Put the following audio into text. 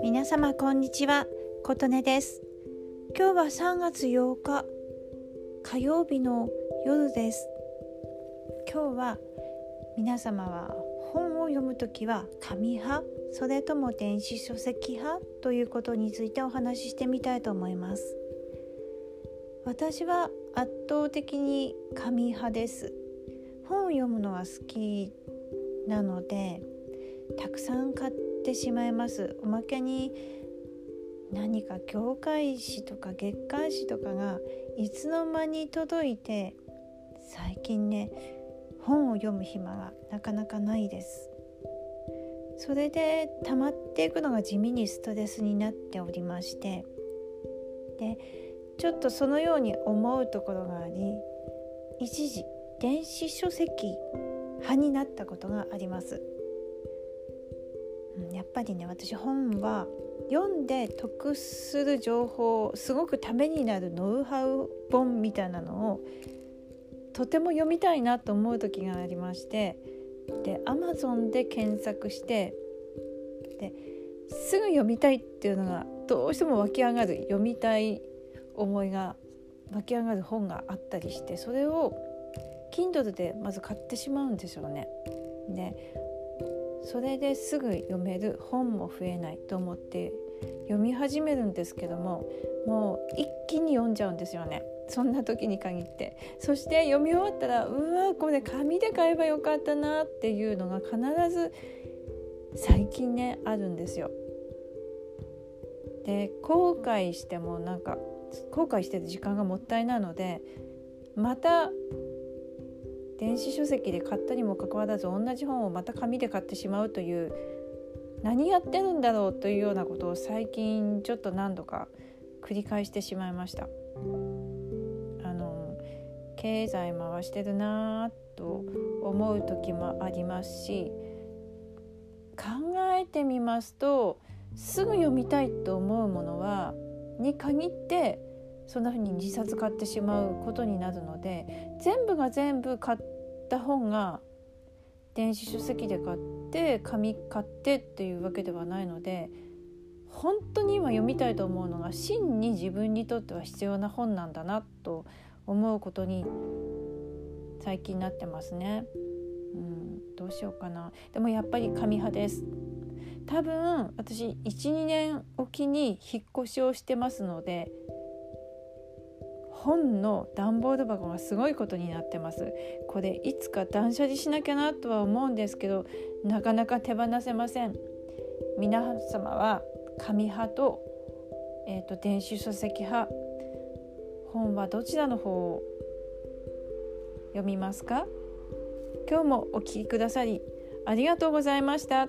皆様こんにちは。琴音です。今日は3月8日火曜日の夜です。今日は皆様は本を読むときは紙派それとも電子書籍派ということについてお話ししてみたいと思います。私は圧倒的に紙派です。本を読むのは好きなのでたくさん買ってしまいます。おまけに何か業界誌とか月刊誌とかがいつの間に届いて最近ね本を読む暇がなかなかないです。それで溜まっていくのが地味にストレスになっておりまして。でちょっとそのように思うところがあり一時電子書籍派になったことがあります、やっぱりね私本は読んで得する情報すごくためになるノウハウ本みたいなのをとても読みたいなと思う時がありましてで Amazon で検索してですぐ読みたいっていうのがどうしても湧き上がる読みたい思いが湧き上がる本があったりしてそれを Kindle でまず買ってしまうんですよね。でそれですぐ読める本も増えないと思って読み始めるんですけどももう一気に読んじゃうんですよね。そんな時に限って。そして読み終わったらうわこれ紙で買えばよかったなっていうのが必ず最近ねあるんですよ。で後悔してもなんか後悔してる時間がもったいなのでまた電子書籍で買ったにもかかわらず同じ本をまた紙で買ってしまうという何やってるんだろうというようなことを最近ちょっと何度か繰り返してしまいました。あの経済回してるなと思う時もありますし考えてみますとすぐ読みたいと思うものはに限ってそんな風に2冊買ってしまうことになるので全部が全部買った本が電子書籍で買って紙買ってっていうわけではないので本当に今読みたいと思うのが真に自分にとっては必要な本なんだなと思うことに最近なってますね。うん、どうしようかなでもやっぱり紙派です多分私12年おきに引っ越しをしてますので本の段ボール箱がすごいことになってます。これいつか断捨離しなきゃなとは思うんですけどなかなか手放せません。皆様は紙派と,、えーと、電子書籍派本はどちらの方を読みますか？今日もお聴きくださりありがとうございました。